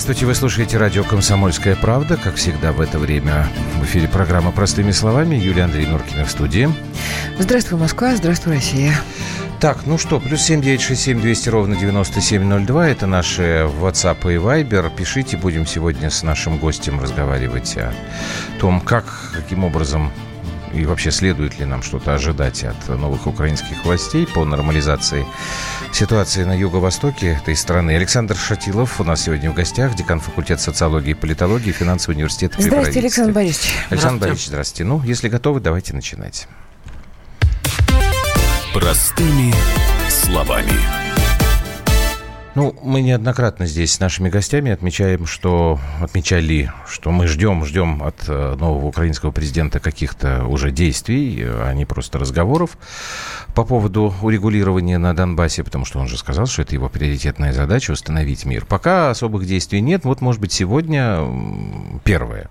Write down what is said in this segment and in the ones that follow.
Здравствуйте, вы слушаете радио «Комсомольская правда». Как всегда в это время в эфире программа «Простыми словами». Юлия Андрей Нуркина в студии. Здравствуй, Москва. Здравствуй, Россия. Так, ну что, плюс семь девять шесть семь двести ровно девяносто семь ноль два. Это наши WhatsApp и Viber. Пишите, будем сегодня с нашим гостем разговаривать о том, как, каким образом и вообще следует ли нам что-то ожидать от новых украинских властей по нормализации ситуации на юго-востоке этой страны. Александр Шатилов у нас сегодня в гостях, декан факультета социологии и политологии финансового университета Здравствуйте, Александр Борисович. Александр Борисович, здравствуйте. Ну, если готовы, давайте начинать. Простыми словами. Ну, мы неоднократно здесь с нашими гостями отмечаем, что отмечали, что мы ждем, ждем от э, нового украинского президента каких-то уже действий, а не просто разговоров по поводу урегулирования на Донбассе, потому что он же сказал, что это его приоритетная задача установить мир. Пока особых действий нет. Вот, может быть, сегодня первое.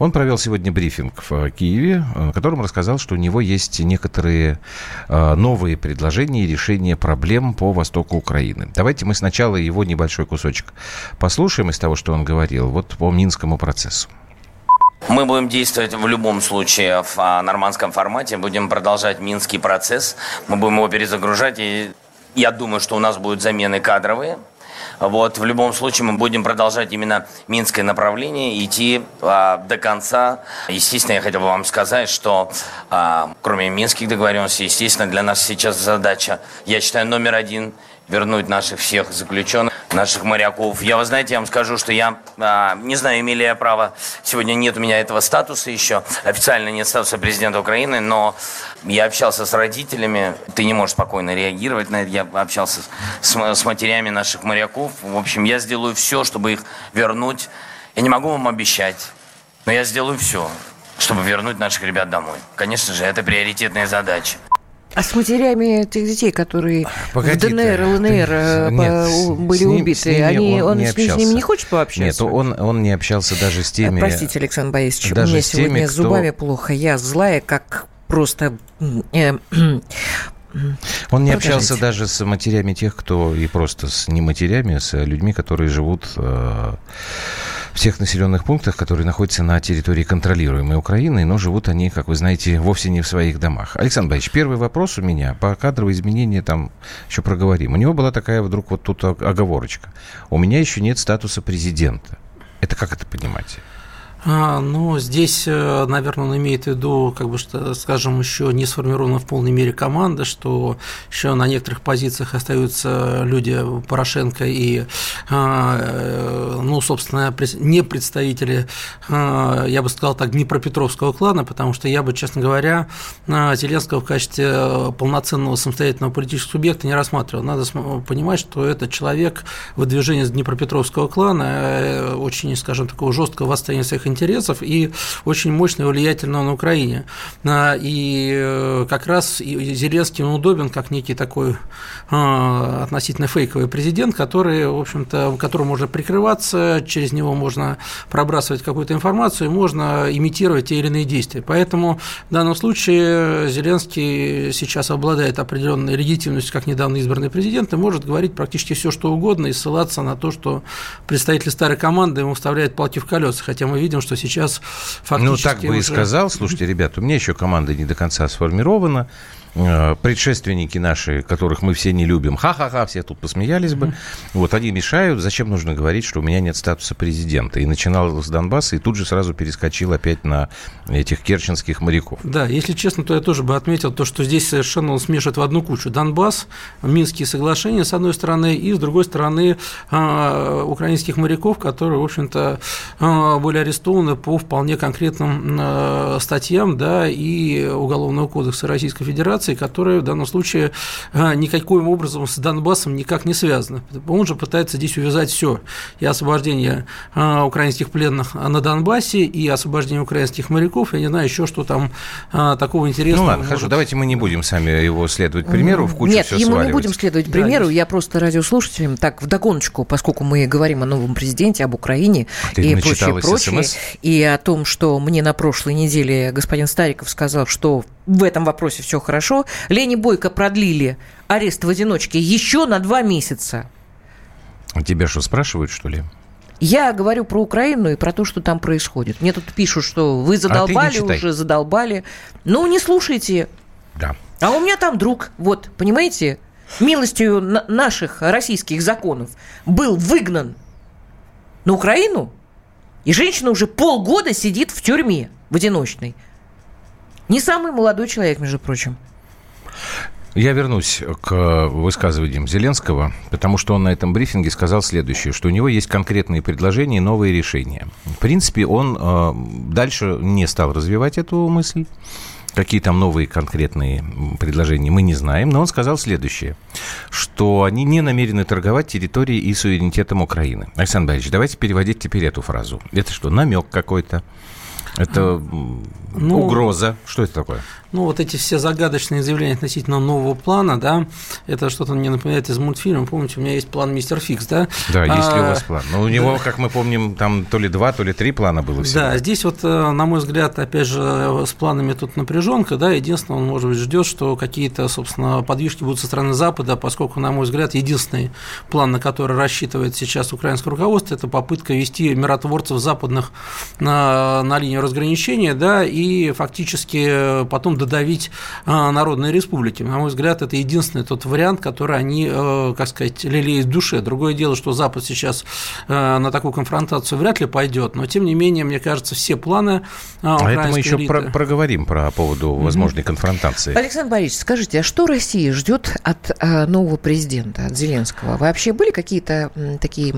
Он провел сегодня брифинг в Киеве, на котором рассказал, что у него есть некоторые э, новые предложения и решения проблем по востоку Украины. Давайте мы сначала его небольшой кусочек. Послушаем из того, что он говорил, вот по Минскому процессу. Мы будем действовать в любом случае в а, нормандском формате, будем продолжать Минский процесс, мы будем его перезагружать, и я думаю, что у нас будут замены кадровые, вот, в любом случае мы будем продолжать именно Минское направление, идти а, до конца. Естественно, я хотел бы вам сказать, что а, кроме Минских договоренностей, естественно, для нас сейчас задача, я считаю, номер один – вернуть наших всех заключенных, наших моряков. Я, вы знаете, я вам скажу, что я а, не знаю, имели я право, сегодня нет у меня этого статуса еще, официально нет статуса президента Украины, но я общался с родителями, ты не можешь спокойно реагировать на это, я общался с, с матерями наших моряков, в общем, я сделаю все, чтобы их вернуть. Я не могу вам обещать, но я сделаю все, чтобы вернуть наших ребят домой. Конечно же, это приоритетная задача. А с матерями тех детей, которые Погоди в ДНР, ЛНР э, нет, были ним, убиты, ними они, он, он не с ними не хочет пообщаться? Нет, он, он не общался даже с теми... Простите, Александр Борисович, даже у меня сегодня теми, с зубами кто... плохо. Я злая, как просто... Э, он не общался даже с матерями тех, кто и просто с не матерями, а с людьми, которые живут в тех населенных пунктах, которые находятся на территории контролируемой Украины, но живут они, как вы знаете, вовсе не в своих домах. Александр Борисович, первый вопрос у меня по кадровым изменениям там еще проговорим. У него была такая вдруг вот тут оговорочка. У меня еще нет статуса президента. Это как это понимать? А, ну, здесь, э, наверное, он имеет в виду, как бы, что, скажем, еще не сформирована в полной мере команда, что еще на некоторых позициях остаются люди Порошенко и, а, э, ну, собственно, не представители, а, я бы сказал так, Днепропетровского клана, потому что я бы, честно говоря, Зеленского в качестве полноценного самостоятельного политического субъекта не рассматривал. Надо понимать, что это человек выдвижения из Днепропетровского клана, э, очень, скажем, такого жесткого восстания своих интересов интересов и очень мощно и влиятельного на Украине. А, и э, как раз Зеленский удобен как некий такой а, относительно фейковый президент, который, в общем-то, которому можно прикрываться, через него можно пробрасывать какую-то информацию, можно имитировать те или иные действия. Поэтому в данном случае Зеленский сейчас обладает определенной легитимностью, как недавно избранный президент, и может говорить практически все, что угодно, и ссылаться на то, что представители старой команды ему вставляют палки в колеса. Хотя мы видим, что сейчас фактически Ну, так бы уже... и сказал. Слушайте, ребята, у меня еще команда не до конца сформирована. Э, предшественники наши, которых мы все не любим, ха-ха-ха, все тут посмеялись бы. Mm-hmm. Вот они мешают. Зачем нужно говорить, что у меня нет статуса президента? И начинал с Донбасса, и тут же сразу перескочил опять на этих керченских моряков. Да, если честно, то я тоже бы отметил то, что здесь совершенно он смешивает в одну кучу. Донбасс, Минские соглашения, с одной стороны, и с другой стороны, а, украинских моряков, которые, в общем-то, а, были арестованы по вполне конкретным а, статьям, да, и Уголовного кодекса Российской Федерации, операции, которая в данном случае а, никаким образом с Донбассом никак не связана. Он же пытается здесь увязать все. И освобождение а, украинских пленных на Донбассе, и освобождение украинских моряков, я не знаю еще, что там а, такого интересного. Ну ладно, может... хорошо, давайте мы не будем сами его следовать примеру, в кучу Нет, все ему сваливать. не будем следовать примеру, да, я просто радиослушателям так вдогоночку, поскольку мы говорим о новом президенте, об Украине Ты и прочее, прочее, и о том, что мне на прошлой неделе господин Стариков сказал, что в этом вопросе все хорошо. Лени Бойко продлили арест в одиночке еще на два месяца. А тебя что, спрашивают, что ли? Я говорю про Украину и про то, что там происходит. Мне тут пишут, что вы задолбали а уже, задолбали. Ну, не слушайте. Да. А у меня там друг, вот, понимаете, милостью наших российских законов был выгнан на Украину, и женщина уже полгода сидит в тюрьме в одиночной. Не самый молодой человек, между прочим. Я вернусь к высказываниям Зеленского, потому что он на этом брифинге сказал следующее, что у него есть конкретные предложения и новые решения. В принципе, он э, дальше не стал развивать эту мысль. Какие там новые конкретные предложения, мы не знаем. Но он сказал следующее, что они не намерены торговать территорией и суверенитетом Украины. Александр Борисович, давайте переводить теперь эту фразу. Это что, намек какой-то? Это ну, угроза? Что это такое? Ну, вот эти все загадочные заявления относительно нового плана, да, это что-то мне напоминает из мультфильма. Помните, у меня есть план Мистер Фикс, да? Да, есть ли у а, вас план? Но ну, у него, да. как мы помним, там то ли два, то ли три плана было всего. Да, здесь вот, э, на мой взгляд, опять же, с планами тут напряженка, да, единственное, он, может быть, ждет, что какие-то, собственно, подвижки будут со стороны Запада, поскольку, на мой взгляд, единственный план, на который рассчитывает сейчас украинское руководство, это попытка вести миротворцев западных на, на линию разграничения, да, и фактически потом додавить а, Народной Республики. На мой взгляд, это единственный тот вариант, который они, э, как сказать, лелеют в душе. Другое дело, что Запад сейчас э, на такую конфронтацию вряд ли пойдет, но тем не менее, мне кажется, все планы а, а это мы еще элиты... про проговорим про поводу возможной mm-hmm. конфронтации. Александр Борисович, скажите, а что Россия ждет от э, нового президента, от Зеленского? Вообще были какие-то такие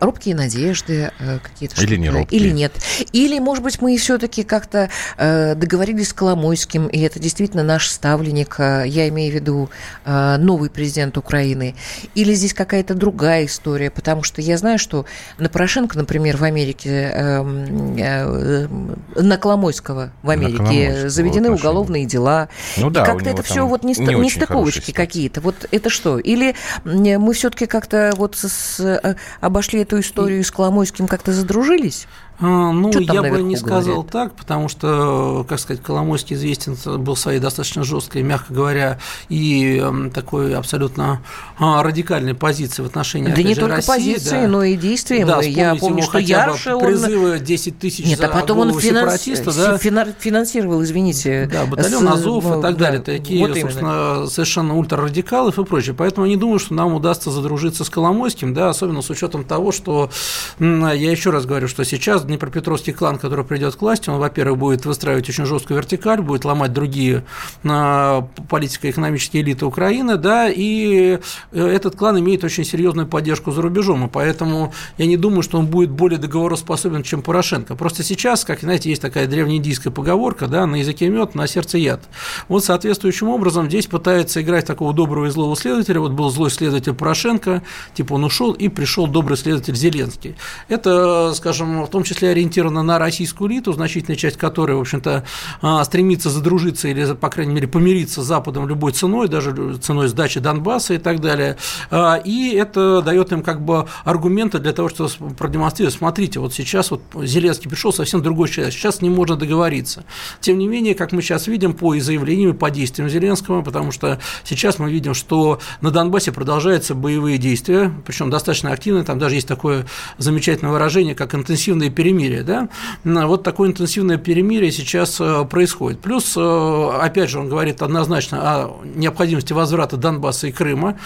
робкие надежды, какие-то или не робкие? Или нет? Или, может быть, мы все-таки как-то договорились с Коломойским и это действительно наш ставленник, э, я имею в виду э, новый президент Украины, или здесь какая-то другая история, потому что я знаю, что на Порошенко, например, в Америке, эм, э, на Коломойского в Америке заведены уголовные дела, ну, да, и как-то это все вот не, не стыковочки какие-то. Вот это что? Или мы все-таки как-то вот с, обошли эту историю и с Коломойским как-то задружились? А, ну, я бы не сказал говорит? так, потому что, как сказать, Коломойский известен был своей достаточно жесткой, мягко говоря, и эм, такой абсолютно а, радикальной позиции в отношении Да не только России, позиции, да. но и действия. Да, я помню, что Ярше он... призывы 10 тысяч Нет, а потом он финанс... да? финансировал, извините. Да, батальон с... Азов и так далее. Да, такие, вот собственно, именно. совершенно ультрарадикалов и прочее. Поэтому я не думаю, что нам удастся задружиться с Коломойским, да, особенно с учетом того, что, я еще раз говорю, что сейчас Днепропетровский клан, который придет к власти, он, во-первых, будет выстраивать очень жесткую вертикаль, будет ломать другие а, политико-экономические элиты Украины, да, и э, этот клан имеет очень серьезную поддержку за рубежом, и поэтому я не думаю, что он будет более договороспособен, чем Порошенко. Просто сейчас, как знаете, есть такая древнеиндийская поговорка, да, на языке мед, на сердце яд. Вот соответствующим образом здесь пытается играть такого доброго и злого следователя. Вот был злой следователь Порошенко, типа он ушел, и пришел добрый следователь Зеленский. Это, скажем, в том числе ориентировано на российскую элиту, значительная часть которой, в общем-то, а, стремится задружиться или, по крайней мере, помириться с Западом любой ценой, даже ценой сдачи Донбасса и так далее. А, и это дает им как бы аргументы для того, чтобы продемонстрировать, смотрите, вот сейчас вот Зеленский пришел совсем другой человек, сейчас не можно договориться. Тем не менее, как мы сейчас видим по заявлениям и по действиям Зеленского, потому что сейчас мы видим, что на Донбассе продолжаются боевые действия, причем достаточно активные, там даже есть такое замечательное выражение, как интенсивные перемены перемирие, да, вот такое интенсивное перемирие сейчас э, происходит. Плюс, э, опять же, он говорит однозначно о необходимости возврата Донбасса и Крыма,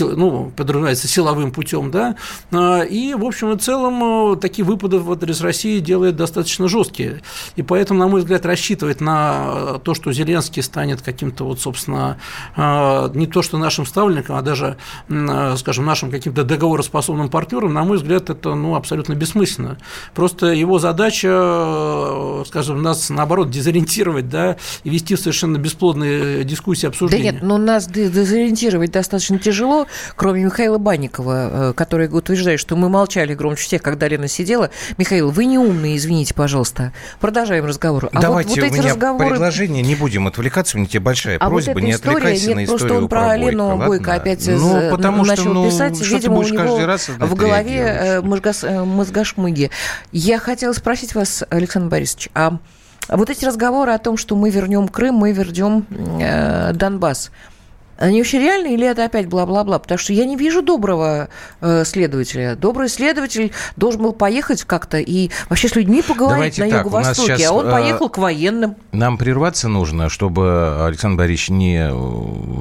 ну, подразумевается силовым путем, да, э, и, в общем и целом, такие выпады в адрес России делает достаточно жесткие. И поэтому, на мой взгляд, рассчитывать на то, что Зеленский станет каким-то, вот, собственно, не то что нашим ставленником, а даже, скажем, нашим каким-то договороспособным партнером, на мой взгляд, это ну, абсолютно бессмысленно. Просто его задача, э, скажем, нас, наоборот, дезориентировать, да, и вести в совершенно бесплодные дискуссии, обсуждения. Да нет, но нас дезориентировать достаточно тяжело, кроме Михаила Банникова, э, который утверждает, что мы молчали громче всех, когда Лена сидела. Михаил, вы не умный, извините, пожалуйста. Продолжаем разговор. А Давайте, вот, вот эти у меня разговоры... предложение, не будем отвлекаться, у меня тебе большая а просьба, вот не история, отвлекайся нет, на историю просто он про, про Лену Бойко, Бойко опять ну, потому начал что, ну, писать, видимо, у него в голове мозгошмыги. Я хотела спросить вас, Александр Борисович, а вот эти разговоры о том, что мы вернем Крым, мы вернем э, Донбасс, Они вообще реальны или это опять бла-бла-бла? Потому что я не вижу доброго э, следователя. Добрый следователь должен был поехать как-то и вообще с людьми поговорить Давайте на так, Юго-Востоке, сейчас, а он э, поехал к военным. Нам прерваться нужно, чтобы Александр Борисович не,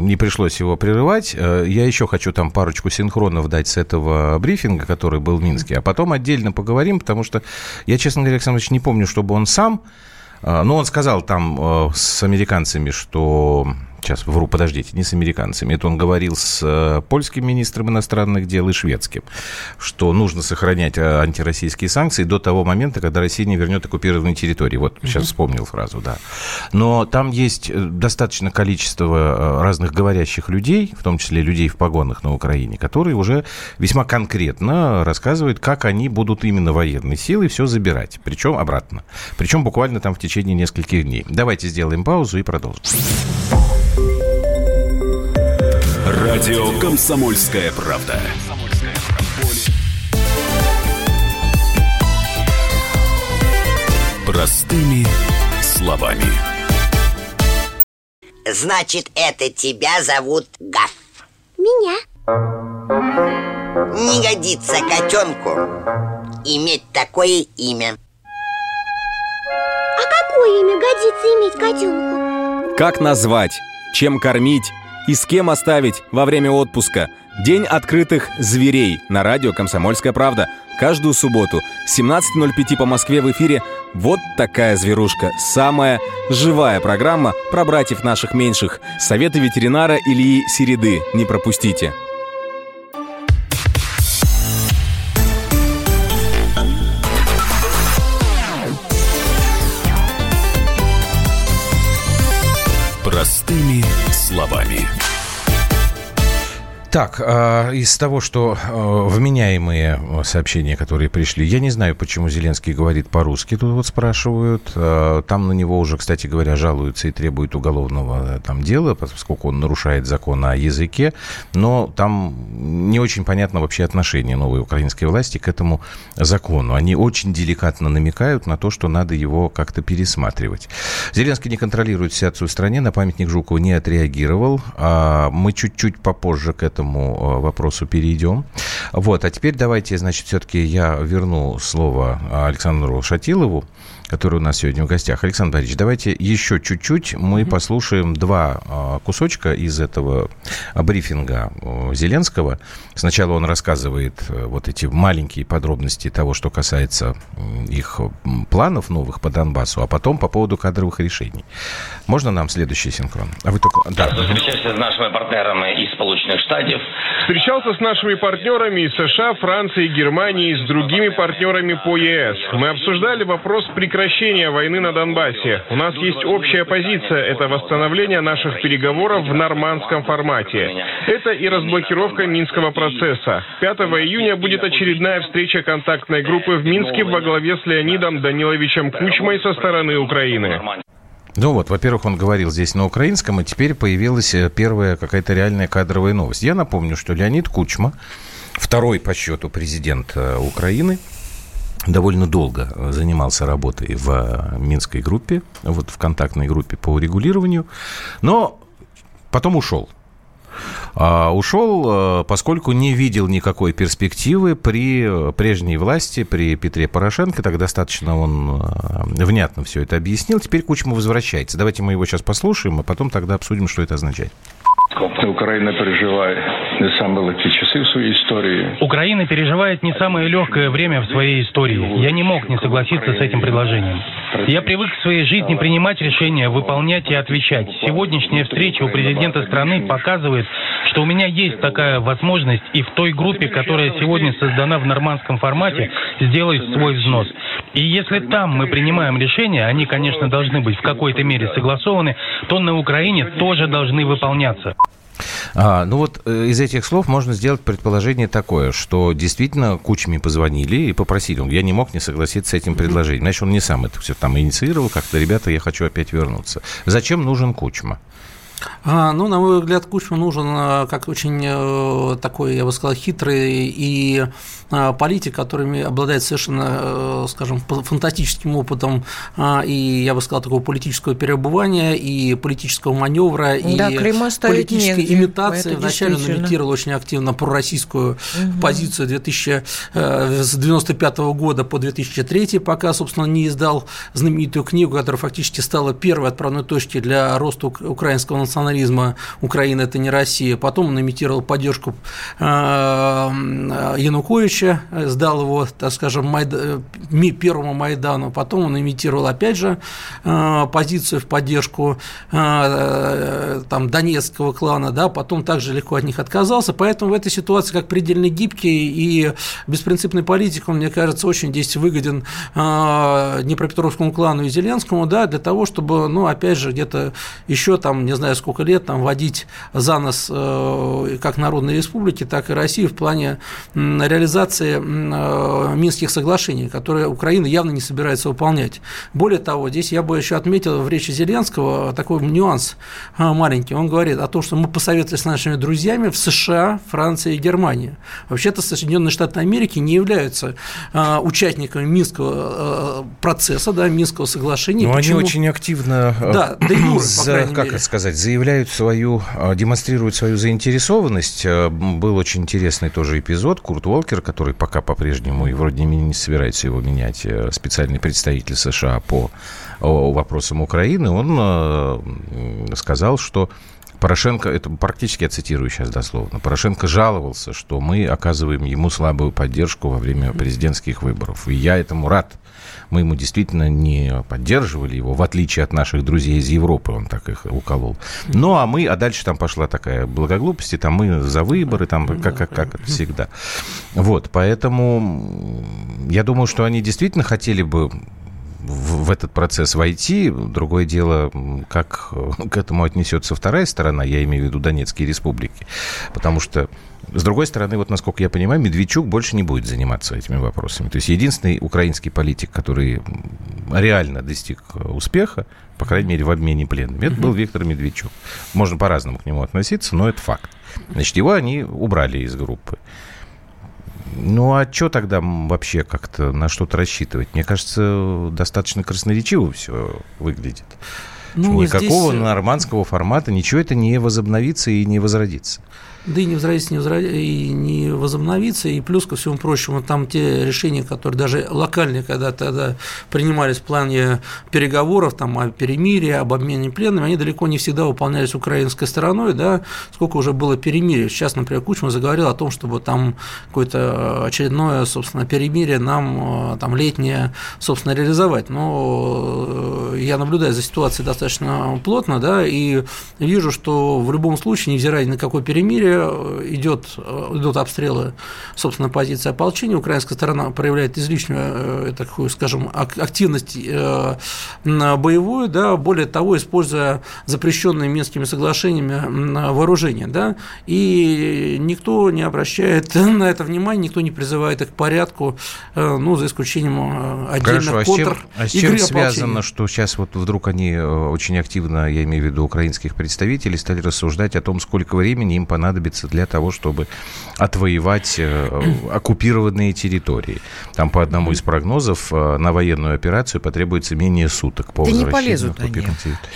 не пришлось его прерывать. Э, Я еще хочу там парочку синхронов дать с этого брифинга, который был в Минске, а потом отдельно поговорим, потому что я, честно говоря, Александр Борисович, не помню, чтобы он сам... э, Ну, он сказал там с американцами, что Сейчас вру, подождите, не с американцами. Это он говорил с э, польским министром иностранных дел и шведским, что нужно сохранять э, антироссийские санкции до того момента, когда Россия не вернет оккупированные территории. Вот сейчас вспомнил фразу, да. Но там есть э, достаточно количество разных говорящих людей, в том числе людей в погонах на Украине, которые уже весьма конкретно рассказывают, как они будут именно военной силой все забирать, причем обратно. Причем буквально там в течение нескольких дней. Давайте сделаем паузу и продолжим. Радио «Комсомольская правда». Простыми словами. Значит, это тебя зовут Гаф. Меня? Не годится котенку иметь такое имя. А какое имя годится иметь котенку? Как назвать, чем кормить и с кем оставить во время отпуска. День открытых зверей на радио «Комсомольская правда». Каждую субботу 17.05 по Москве в эфире «Вот такая зверушка». Самая живая программа про братьев наших меньших. Советы ветеринара Ильи Середы. Не пропустите. Так, э, из того, что э, вменяемые сообщения, которые пришли, я не знаю, почему Зеленский говорит по-русски, тут вот спрашивают. Там на него уже, кстати говоря, жалуются и требуют уголовного э, там дела, поскольку он нарушает закон о языке. Но там не очень понятно вообще отношение новой украинской власти к этому закону. Они очень деликатно намекают на то, что надо его как-то пересматривать. Зеленский не контролирует ситуацию в стране, на памятник Жукову не отреагировал. А мы чуть-чуть попозже к этому этому вопросу перейдем. Вот, а теперь давайте, значит, все-таки я верну слово Александру Шатилову, который у нас сегодня в гостях. Александр Борисович, давайте еще чуть-чуть мы послушаем два кусочка из этого брифинга Зеленского. Сначала он рассказывает вот эти маленькие подробности того, что касается их планов новых по Донбассу, а потом по поводу кадровых решений. Можно нам следующий синхрон? А вы только... Да. Встречался с нашими партнерами из Сполученных Штатов. Встречался с нашими партнерами из США, Франции, Германии и с другими партнерами по ЕС. Мы обсуждали вопрос прекращения войны на Донбассе. У нас есть общая позиция – это восстановление наших переговоров в нормандском формате. Это и разблокировка Минского процесса. 5 июня будет очередная встреча контактной группы в Минске во главе с Леонидом Даниловичем Кучмой со стороны Украины. Ну вот, во-первых, он говорил здесь на украинском, и теперь появилась первая какая-то реальная кадровая новость. Я напомню, что Леонид Кучма, второй по счету президент Украины, довольно долго занимался работой в Минской группе, вот в контактной группе по урегулированию, но потом ушел. А, ушел, поскольку не видел никакой перспективы при прежней власти, при Петре Порошенко. Так достаточно он внятно все это объяснил. Теперь Кучма возвращается. Давайте мы его сейчас послушаем, а потом тогда обсудим, что это означает. Украина переживает не самые легкие часы в своей истории. Украина переживает не самое легкое время в своей истории. Я не мог не согласиться с этим предложением. Я привык в своей жизни принимать решения, выполнять и отвечать. Сегодняшняя встреча у президента страны показывает, что у меня есть такая возможность и в той группе, которая сегодня создана в нормандском формате, сделать свой взнос. И если там мы принимаем решения, они, конечно, должны быть в какой-то мере согласованы, то на Украине тоже должны выполняться. А, ну вот э, из этих слов можно сделать предположение такое, что действительно Кучме позвонили и попросили. Я не мог не согласиться с этим предложением. Значит, он не сам это все там инициировал, как-то, ребята, я хочу опять вернуться. Зачем нужен Кучма? А, ну, на мой взгляд, Кучма нужен а, как очень э, такой, я бы сказал, хитрый и а, политик, который обладает совершенно, э, скажем, фантастическим опытом и, я бы сказал, такого политического переобувания и политического маневра и да, политической негде. имитации. Вначале он имитировал очень активно пророссийскую угу. позицию 2000, э, с 1995 года по 2003, пока, собственно, не издал знаменитую книгу, которая фактически стала первой отправной точкой для роста украинского национализма «Украина – это не Россия». Потом он имитировал поддержку э, Януковича, сдал его, так скажем, Майда... первому Майдану. Потом он имитировал, опять же, э, позицию в поддержку э, там, донецкого клана, да, потом также легко от них отказался. Поэтому в этой ситуации, как предельно гибкий и беспринципный политик, он, мне кажется, очень здесь выгоден Днепропетровскому клану и Зеленскому, да, для того, чтобы, ну, опять же, где-то еще там, не знаю, сколько лет там водить за нос э, как Народной Республики, так и России в плане реализации э, Минских соглашений, которые Украина явно не собирается выполнять. Более того, здесь я бы еще отметил в речи Зеленского такой нюанс э, маленький. Он говорит о том, что мы посоветовались с нашими друзьями в США, Франции и Германии. Вообще-то Соединенные Штаты Америки не являются участниками Минского процесса, да, Минского соглашения. Но Почему? они очень активно да, да, за, как мере. это сказать, заявляют свою, а, демонстрируют свою заинтересованность. А, был очень интересный тоже эпизод. Курт Уолкер, который пока по-прежнему и вроде не собирается его менять, э, специальный представитель США по вопросам Украины, он а, сказал, что Порошенко, это практически я цитирую сейчас дословно, Порошенко жаловался, что мы оказываем ему слабую поддержку во время президентских выборов. И я этому рад мы ему действительно не поддерживали его, в отличие от наших друзей из Европы, он так их уколол. Ну, а мы, а дальше там пошла такая благоглупость, и там мы за выборы, там как, как, как всегда. Вот, поэтому я думаю, что они действительно хотели бы в, этот процесс войти. Другое дело, как к этому отнесется вторая сторона, я имею в виду Донецкие республики. Потому что с другой стороны, вот насколько я понимаю, Медведчук больше не будет заниматься этими вопросами. То есть единственный украинский политик, который реально достиг успеха, по крайней мере, в обмене пленными, это был Виктор Медведчук. Можно по-разному к нему относиться, но это факт. Значит, его они убрали из группы. Ну, а что тогда вообще как-то на что-то рассчитывать? Мне кажется, достаточно красноречиво все выглядит. Ну, Никакого здесь... нормандского формата, ничего это не возобновится и не возродится да и не возродится, не, возрод... и не возобновится, и плюс ко всему прочему, там те решения, которые даже локальные когда тогда принимались в плане переговоров, там, о перемирии, об обмене пленными, они далеко не всегда выполнялись украинской стороной, да, сколько уже было перемирий. Сейчас, например, Кучма заговорил о том, чтобы там какое-то очередное, собственно, перемирие нам там летнее, собственно, реализовать. Но э, я наблюдаю за ситуацией достаточно плотно, да, и вижу, что в любом случае, невзирая ни на какое перемирие, Э, идет, э, идут обстрелы, собственно, позиции ополчения. Украинская сторона проявляет излишнюю э, такую, скажем, активность боевую, да, более того, используя запрещенные Минскими соглашениями вооружения, да, и никто не обращает на это внимания, никто не призывает их к порядку, ну, за исключением отдельных Хорошо, а с чем, а с чем связано, что сейчас вот вдруг они очень активно, я имею в виду украинских представителей, стали рассуждать о том, сколько времени им понадобится понадобится для того, чтобы отвоевать э, оккупированные территории. Там по одному из прогнозов э, на военную операцию потребуется менее суток по да не полезут они.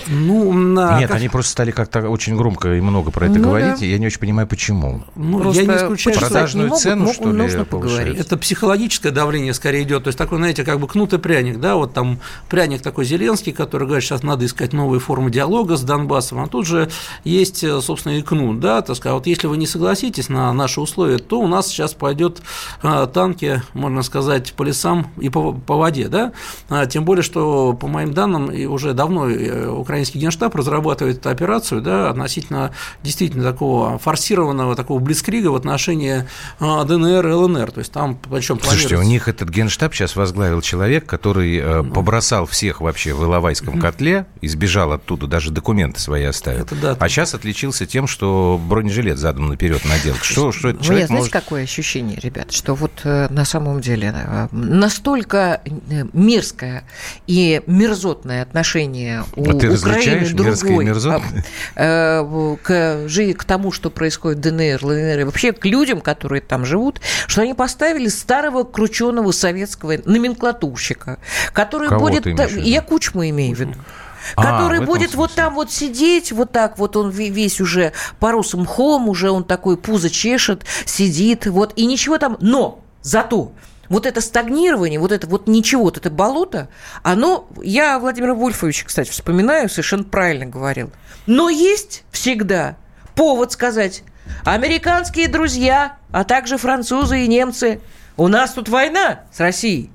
Ну, на... Нет, как... они просто стали как-то очень громко и много про это ну, говорить, да. и я не очень понимаю, почему. Ну, просто я не исключаю, продажную могут, цену, могут, что ли, нужно поговорить. Это психологическое давление скорее идет, то есть такой, знаете, как бы кнут и пряник, да, вот там пряник такой Зеленский, который говорит, сейчас надо искать новые формы диалога с Донбассом, а тут же есть, э, собственно, и кнут, да, так сказать, вот если вы не согласитесь на наши условия, то у нас сейчас пойдет а, танки, можно сказать, по лесам и по, по воде, да, а, тем более, что, по моим данным, уже давно э, украинский генштаб разрабатывает эту операцию, да, относительно действительно такого форсированного, такого блицкрига в отношении а, ДНР и ЛНР, то есть там, причем Слушайте, у них этот генштаб сейчас возглавил человек, который э, ну. побросал всех вообще в Иловайском котле, из, сбежал оттуда, даже документы свои оставил. Это да. А сейчас отличился тем, что бронежилет задом наперед надел. Что, что этот У меня, человек знаете, может... какое ощущение, ребят, что вот э, на самом деле э, настолько э, мерзкое и мерзотное отношение у А ты Украины различаешь мерзкое и другой мерзотное? э, в- к, к тому, что происходит в ДНР, ЛНР, и вообще к людям, которые там живут, что они поставили старого крученого советского номенклатурщика, который Кого будет... Я Кучму имею в виду А, который в этом будет вот смысле. там вот сидеть, вот так вот он ве- весь уже порос мхом, уже он такой пузо чешет, сидит, вот, и ничего там, но зато вот это стагнирование, вот это вот ничего, вот это болото, оно, я Владимира Вольфовича, кстати, вспоминаю, совершенно правильно говорил, но есть всегда повод сказать, американские друзья, а также французы и немцы, у нас тут война с Россией,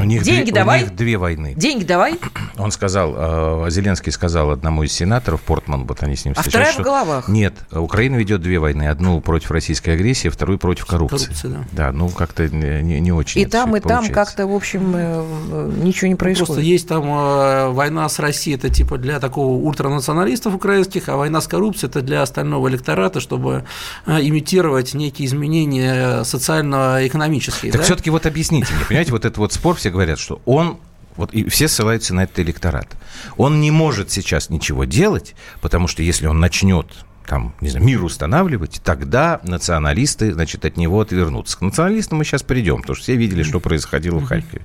У них деньги две, давай. У них две войны. деньги давай, Он сказал, э, Зеленский сказал одному из сенаторов, Портман, вот они с ним А встречались, вторая в головах. Нет, Украина ведет две войны. Одну против российской агрессии, вторую против коррупции. Коррупции, да. Да, ну как-то не, не очень и там, и там как-то, в общем, э, ничего не происходит. Просто есть там э, война с Россией, это типа для такого ультранационалистов украинских, а война с коррупцией это для остального электората, чтобы имитировать некие изменения социально-экономические. Так да? все-таки вот объясните мне, понимаете, вот этот вот спор, все говорят, что он вот и все ссылаются на этот электорат. Он не может сейчас ничего делать, потому что если он начнет там, не знаю, мир устанавливать, тогда националисты, значит, от него отвернутся. К националистам мы сейчас придем, потому что все видели, что происходило в Харькове.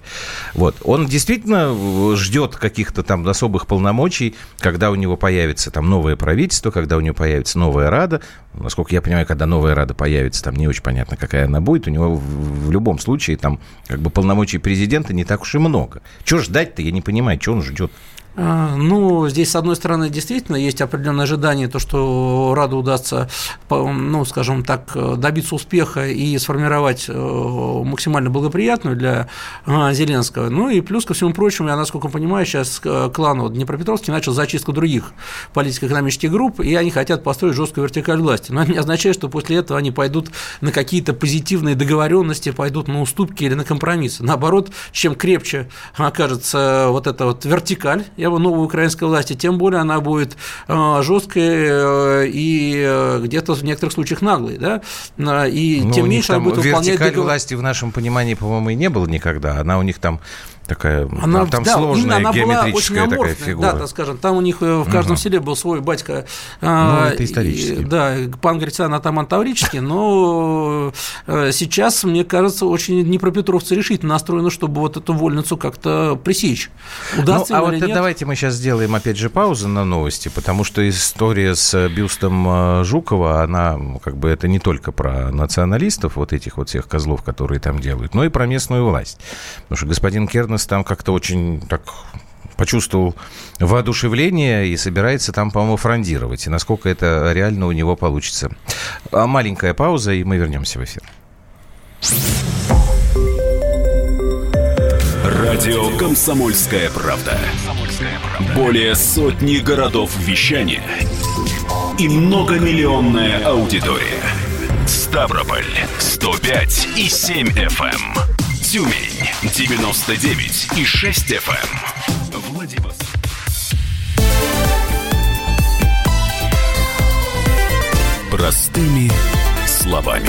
Вот. Он действительно э, ждет каких-то там особых полномочий, когда у него появится там новое правительство, когда у него появится новая Рада. Насколько я понимаю, когда новая Рада появится, там не очень понятно, какая она будет. У него в, в любом случае там как бы полномочий президента не так уж и много. Чего ждать-то, я не понимаю, чего он ждет. А, Ну, здесь, с одной стороны, действительно есть определенное ожидание, то, что Раду удастся, ну, скажем так, добиться успеха и сформировать э, максимально благоприятную для а, Зеленского. Ну и плюс ко всему прочему, я, насколько понимаю, сейчас э, клан вот, Днепропетровский начал зачистку других политико-экономических групп, и они хотят построить жесткую вертикаль власти. Но это не означает, что после этого они пойдут на какие-то позитивные договоренности, пойдут на уступки или на компромиссы. Наоборот, чем крепче окажется вот эта вот вертикаль, я бы новой украинской власти, тем более она будет э, жесткой э, и э, где-то в некоторых случаях наглой, да, и Ну, тем меньше она будет выполнять вертикаль договор- власти в нашем понимании, по-моему, и не было никогда. Она у них там такая, Она, там, там да, сложная она была геометрическая такая аморфная, фигура. да, так скажем, там у них э, в каждом Мгм. селе был свой батька. Ну, а, это исторически. и, Да, пан Грицан атаман Таврический, но э, сейчас, мне кажется, очень днепропетровцы решительно настроены, чтобы вот эту вольницу как-то пресечь. Удастся ну, а вот нет? давайте мы сейчас сделаем опять же паузу на новости, потому что история с бюстом э, Жукова, она ну, как бы это не только про националистов, вот этих вот всех козлов, которые там делают, но и про местную власть. Потому что господин Кернес там как-то очень так почувствовал воодушевление и собирается там, по-моему, фрондировать. И насколько это реально у него получится. А маленькая пауза, и мы вернемся в эфир. Радио «Комсомольская правда». Более сотни городов вещания и многомиллионная аудитория. Ставрополь 105 и 7 FM. Тюмень 99 и 6 FM. Владивосток. Простыми словами.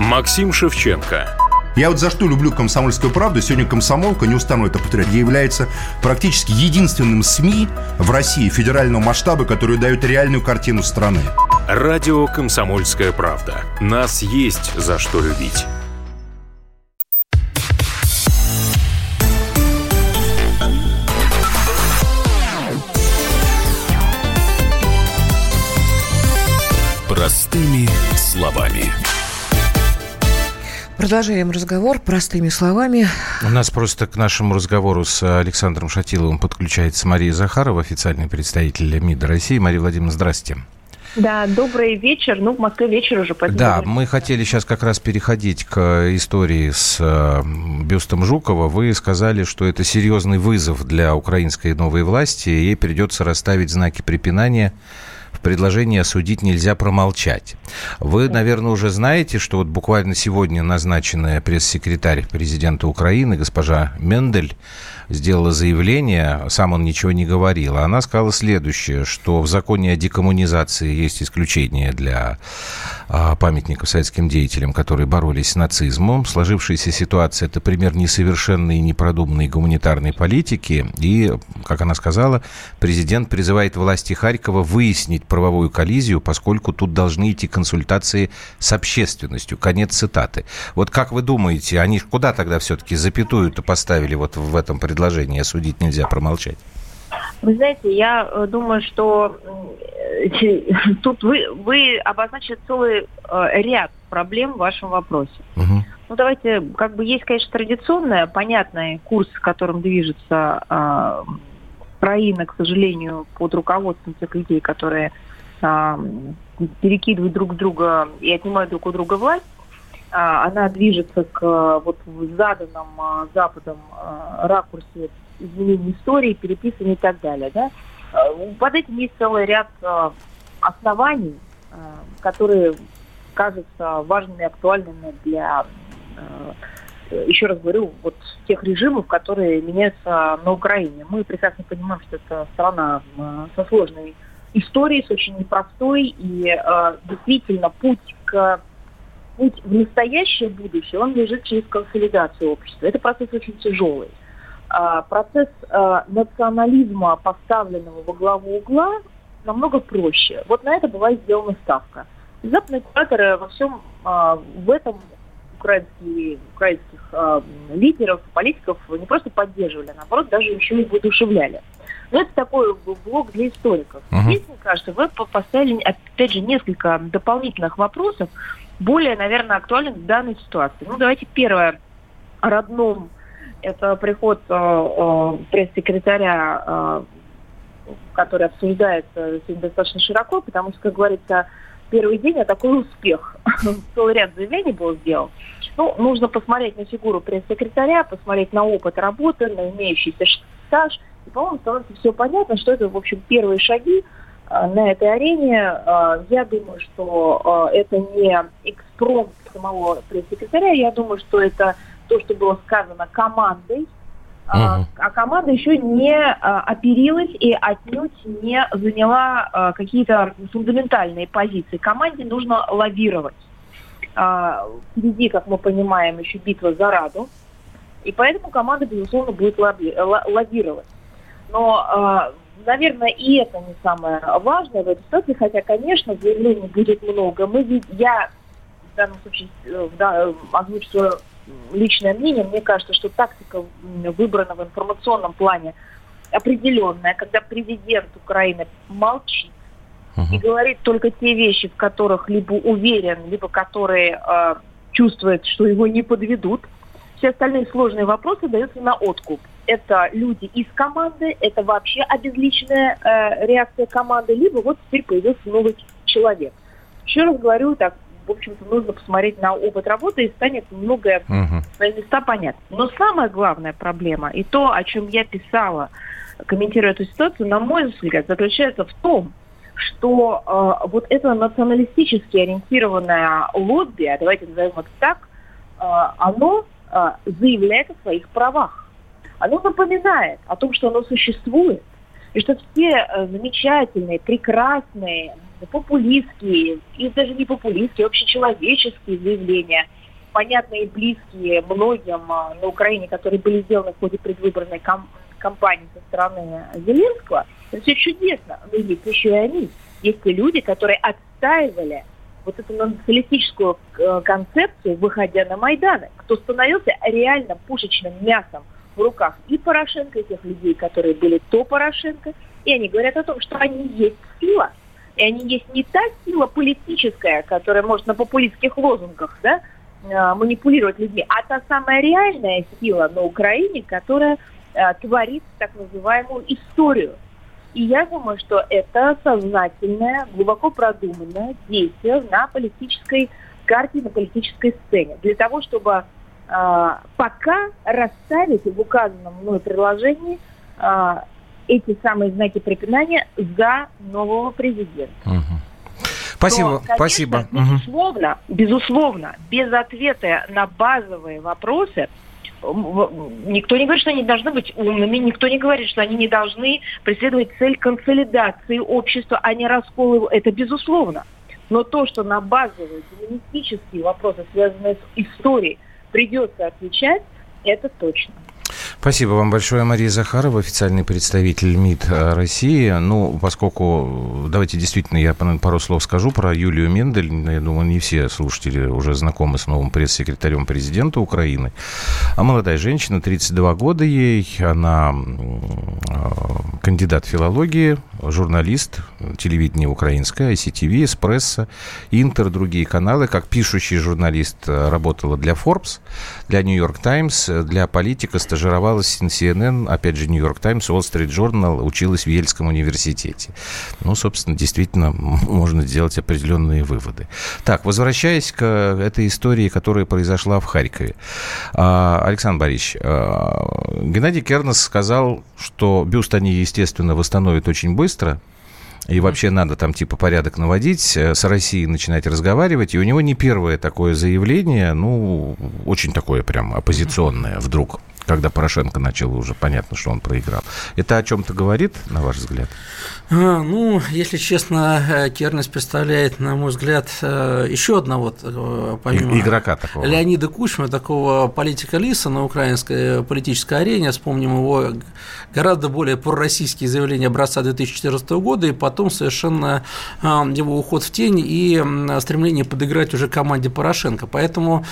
Максим Шевченко. Я вот за что люблю «Комсомольскую правду». Сегодня «Комсомолка», не устану это повторять, является практически единственным СМИ в России федерального масштаба, который дает реальную картину страны. Радио «Комсомольская правда». Нас есть за что любить. Продолжаем разговор простыми словами. У нас просто к нашему разговору с Александром Шатиловым подключается Мария Захарова, официальный представитель МИДа России. Мария Владимировна, здравствуйте. Да, добрый вечер. Ну, в Москве вечер уже, поэтому... Да, мы хотели сейчас как раз переходить к истории с э, бюстом Жукова. Вы сказали, что это серьезный вызов для украинской новой власти. Ей придется расставить знаки препинания. В предложении осудить нельзя промолчать. Вы, наверное, уже знаете, что вот буквально сегодня назначенная пресс-секретарь президента Украины, госпожа Мендель, сделала заявление, сам он ничего не говорил. А она сказала следующее, что в законе о декоммунизации есть исключение для а, памятников советским деятелям, которые боролись с нацизмом. Сложившаяся ситуация – это пример несовершенной и непродуманной гуманитарной политики. И, как она сказала, президент призывает власти Харькова выяснить правовую коллизию, поскольку тут должны идти консультации с общественностью. Конец цитаты. Вот как вы думаете, они куда тогда все-таки запятую-то поставили вот в этом предложении? Осудить нельзя, промолчать. Вы знаете, я э, думаю, что тут вы, вы обозначили целый э, ряд проблем в вашем вопросе. Угу. Ну, давайте, как бы есть, конечно, традиционная, понятный курс, которым движется э, Украина, к сожалению, под руководством тех людей, которые э, перекидывают друг друга и отнимают друг у друга власть. Э, она движется к вот в заданном э, Западом э, ракурсе изменения истории, переписывания и так далее. Да? Э, под этим есть целый ряд э, оснований, э, которые кажутся важными и актуальными для, еще раз говорю, вот тех режимов, которые меняются на Украине. Мы прекрасно понимаем, что это страна со сложной историей, с очень непростой, и действительно путь к путь в настоящее будущее, он лежит через консолидацию общества. Это процесс очень тяжелый. А, процесс а, национализма, поставленного во главу угла, намного проще. Вот на это была сделана ставка. Западные кураторы во всем а, в этом украинские, украинских лидеров, политиков не просто поддерживали, а наоборот, даже еще и воодушевляли. Но это такой блок для историков. Uh-huh. Здесь, мне кажется, вы поставили, опять же, несколько дополнительных вопросов, более, наверное, актуальных в данной ситуации. Ну, давайте первое о родном это приход э, э, пресс-секретаря, э, который обсуждается достаточно широко, потому что, как говорится, первый день, а такой успех. Целый ряд заявлений был сделан. Ну, нужно посмотреть на фигуру пресс-секретаря, посмотреть на опыт работы, на имеющийся стаж. И, по-моему, становится все понятно, что это, в общем, первые шаги на этой арене. Э, я думаю, что э, это не экспромт самого пресс-секретаря, я думаю, что это то, что было сказано командой, Uh-huh. А команда еще не а, оперилась и отнюдь не заняла а, какие-то фундаментальные позиции. Команде нужно лавировать. А, впереди, как мы понимаем, еще битва за Раду. И поэтому команда, безусловно, будет лави- лавировать. Но, наверное, и это не самое важное в этой ситуации, хотя, конечно, заявлений будет много. Мы, я в данном случае э, да, озвучу свое личное мнение, мне кажется, что тактика выбрана в информационном плане определенная, когда президент Украины молчит uh-huh. и говорит только те вещи, в которых либо уверен, либо которые э, чувствует, что его не подведут. Все остальные сложные вопросы даются на откуп. Это люди из команды, это вообще обезличенная э, реакция команды, либо вот теперь появился новый человек. Еще раз говорю, так, в общем-то, нужно посмотреть на опыт работы, и станет многое uh-huh. свои места понятно. Но самая главная проблема, и то, о чем я писала, комментируя эту ситуацию, на мой взгляд, заключается в том, что э, вот это националистически ориентированное лобби, а давайте назовем это так, э, оно заявляет о своих правах. Оно напоминает о том, что оно существует, и что все э, замечательные, прекрасные, популистские, и даже не популистские, общечеловеческие заявления, понятные и близкие многим а, на Украине, которые были сделаны в ходе предвыборной кам- кампании со стороны Зеленского, это все чудесно. Но есть еще и они. Есть и люди, которые отстаивали вот эту националистическую э, концепцию, выходя на Майданы, кто становился реально пушечным мясом в руках и Порошенко, и тех людей, которые были то Порошенко, и они говорят о том, что они есть сила, и они есть не та сила политическая, которая может на популистских лозунгах да, э, манипулировать людьми, а та самая реальная сила на Украине, которая э, творит так называемую историю. И я думаю, что это сознательное, глубоко продуманное действие на политической карте, на политической сцене. Для того, чтобы э, пока расставить в указанном мной предложении э, эти самые знаки препинания за нового президента. Угу. Спасибо, Но, конечно, спасибо. Безусловно, угу. безусловно, без ответа на базовые вопросы никто не говорит, что они должны быть умными, никто не говорит, что они не должны преследовать цель консолидации общества, а не раскола. Это безусловно. Но то, что на базовые гуманистические вопросы, связанные с историей, придется отвечать, это точно. Спасибо вам большое, Мария Захарова, официальный представитель МИД э, России. Ну, поскольку, давайте действительно, я пару слов скажу про Юлию Мендель. Я думаю, не все слушатели уже знакомы с новым пресс-секретарем президента Украины. А молодая женщина, 32 года ей, она э, кандидат филологии, журналист, телевидение украинское, ICTV, Эспрессо, Интер, другие каналы. Как пишущий журналист э, работала для Forbes, для New York Times, для политика, стажировала тренировалась на CNN, опять же, Нью-Йорк Таймс, Wall Street Journal, училась в Ельском университете. Ну, собственно, действительно, можно сделать определенные выводы. Так, возвращаясь к этой истории, которая произошла в Харькове. А, Александр Борисович, Геннадий Кернес сказал, что бюст они, естественно, восстановят очень быстро, и вообще надо там типа порядок наводить, э, с Россией начинать разговаривать. И у него не первое такое заявление, ну, очень такое прям оппозиционное вдруг когда Порошенко начал уже понятно, что он проиграл. Это о чем-то говорит, на ваш взгляд? А, ну, если честно, э, Кернес представляет, на мой взгляд, э, еще одного, помимо игрока такого. Леонида Кучма, такого политика Лиса на украинской политической арене. Вспомним его гораздо более пророссийские заявления образца 2014 года, и потом совершенно его уход в тень и стремление подыграть уже команде Порошенко. Поэтому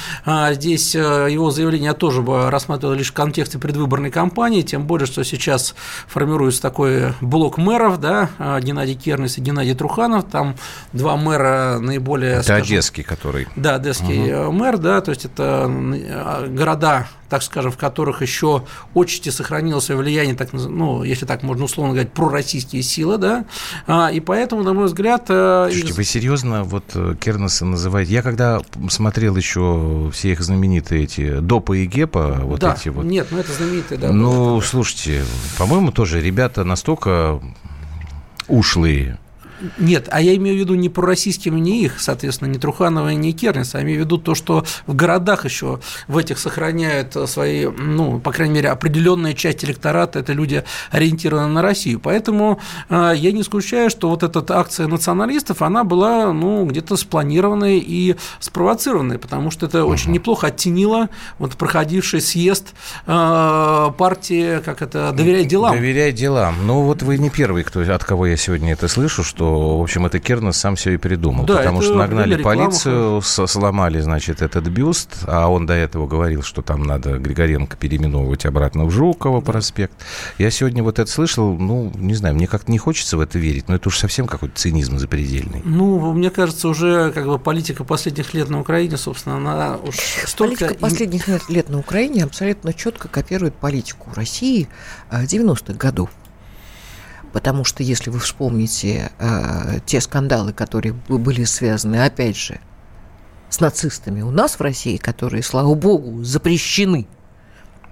здесь его заявление я тоже бы рассматривал лишь как контексте предвыборной кампании, тем более, что сейчас формируется такой блок мэров, да, Геннадий Кернес и Геннадий Труханов, там два мэра наиболее... Это скажем, Одесский, который... Да, Одесский угу. мэр, да, то есть это а, города так скажем, в которых еще отчасти сохранилось свое влияние, так, ну, если так можно условно говорить, пророссийские силы, да, а, и поэтому, на мой взгляд... Э, Слушайте, из... вы серьезно вот э, Кернеса называете? Я когда смотрел еще все их знаменитые эти Допа и Гепа, вот да, эти вот... нет, ну это знаменитые, да. Ну, слушайте, по-моему, тоже ребята настолько ушлые, нет, а я имею в виду не пророссийскими, не их, соответственно, не Труханова, не Кернес, а имею в виду то, что в городах еще в этих сохраняют свои, ну, по крайней мере, определенная часть электората, это люди ориентированы на Россию. Поэтому э, я не исключаю, что вот эта акция националистов, она была, ну, где-то спланированной и спровоцированной, потому что это угу. очень неплохо оттенило вот проходивший съезд э, партии, как это, «Доверяй делам». «Доверяй делам». Ну, вот вы не первый, кто, от кого я сегодня это слышу, что что, в общем, это Кернес сам все и придумал. Да, потому что нагнали полицию, сломали, значит, этот бюст, а он до этого говорил, что там надо Григоренко переименовывать обратно в Жукова проспект. Я сегодня вот это слышал, ну, не знаю, мне как-то не хочется в это верить, но это уж совсем какой-то цинизм запредельный. Ну, мне кажется, уже как бы политика последних лет на Украине, собственно, она уж столько... Политика последних лет на Украине абсолютно четко копирует политику России 90-х э, годов. Потому что, если вы вспомните э, те скандалы, которые были связаны, опять же, с нацистами у нас в России, которые, слава богу, запрещены,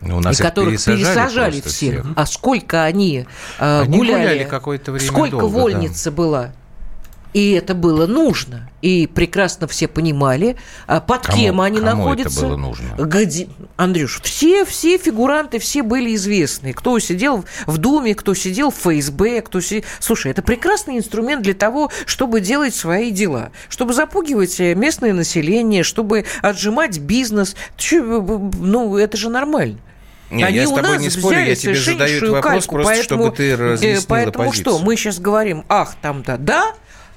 у нас и которых пересажали, пересажали всех. всех. А сколько они, э, они гуляли, гуляли какое-то время сколько долго, вольница да. была. И это было нужно. И прекрасно все понимали, а под кому, кем они кому находятся. это было нужно? Где... Андрюш, все, все фигуранты, все были известны. Кто сидел в Думе, кто сидел в ФСБ, кто сидел... Слушай, это прекрасный инструмент для того, чтобы делать свои дела. Чтобы запугивать э, местное население, чтобы отжимать бизнес. Ну, это же нормально. Не, Они я с тобой не спорю, я тебе задаю этот вопрос кальку, просто, поэтому, чтобы ты разъяснила Поэтому позицию. что, мы сейчас говорим, ах, там-то, да,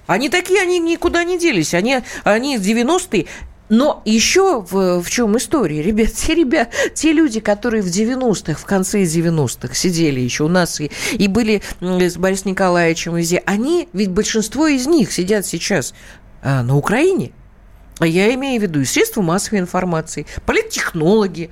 они такие, они никуда не делись. Они, они 90-е но еще в, в чем история, ребят, те ребят, те люди, которые в 90-х, в конце 90-х сидели еще у нас и, и были с Борисом Николаевичем везде, они, ведь большинство из них сидят сейчас а, на Украине. Я имею в виду и средства массовой информации, политтехнологи.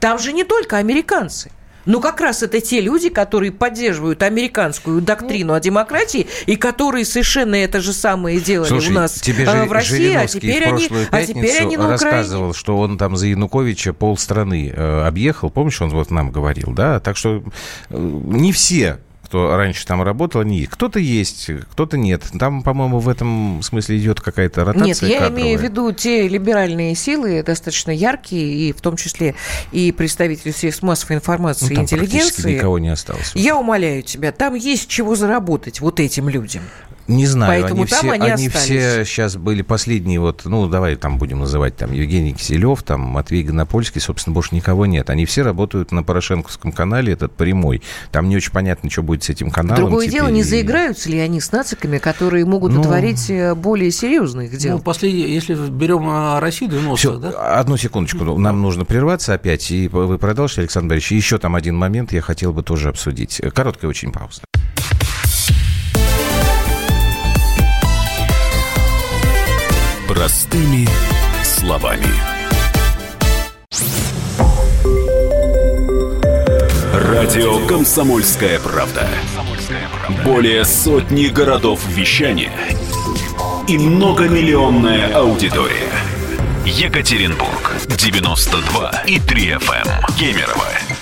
Там же не только американцы. Ну, как раз это те люди, которые поддерживают американскую доктрину о демократии и которые совершенно это же самое делали Слушай, у нас тебе же э, в России, а теперь, они, а теперь они на Украине. рассказывал, что он там за Януковича полстраны э, объехал. Помнишь, он вот нам говорил, да? Так что э, не все кто раньше там работал, они кто-то есть, кто-то нет. Там, по-моему, в этом смысле идет какая-то ротация Нет, я кадровая. имею в виду те либеральные силы, достаточно яркие, и в том числе и представители средств массовой информации Ну, там интеллигенции. никого не осталось. Я умоляю тебя, там есть чего заработать вот этим людям. Не знаю, Поэтому они, там все, они они все сейчас были последние, вот, ну, давай там будем называть, там, Евгений Киселев, там, Матвей Гонопольский, собственно, больше никого нет. Они все работают на Порошенковском канале, этот прямой. Там не очень понятно, что будет с этим каналом. Другое теперь. дело, не заиграются ли они с нациками, которые могут Ну, натворить э, более серьезных дел. Ну, последнее, если берем а, Россию 90-х, Все, да? одну секундочку, нам нужно прерваться опять, и вы продолжите, Александр Борисович. Еще там один момент я хотел бы тоже обсудить. Короткая очень пауза. Простыми словами. Радио «Комсомольская правда». Более сотни городов вещания и многомиллионная аудитория. Екатеринбург 92 и 3 FM. Кемерово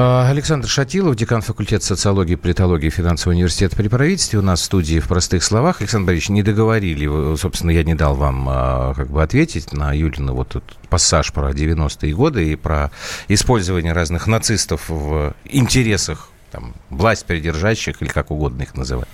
Александр Шатилов, декан факультета социологии, политологии и финансового университета при правительстве. У нас в студии в простых словах. Александр Борисович, не договорили. Собственно, я не дал вам а, как бы ответить на Юлина вот этот пассаж про 90-е годы и про использование разных нацистов в интересах там, власть придержащих или как угодно их называть.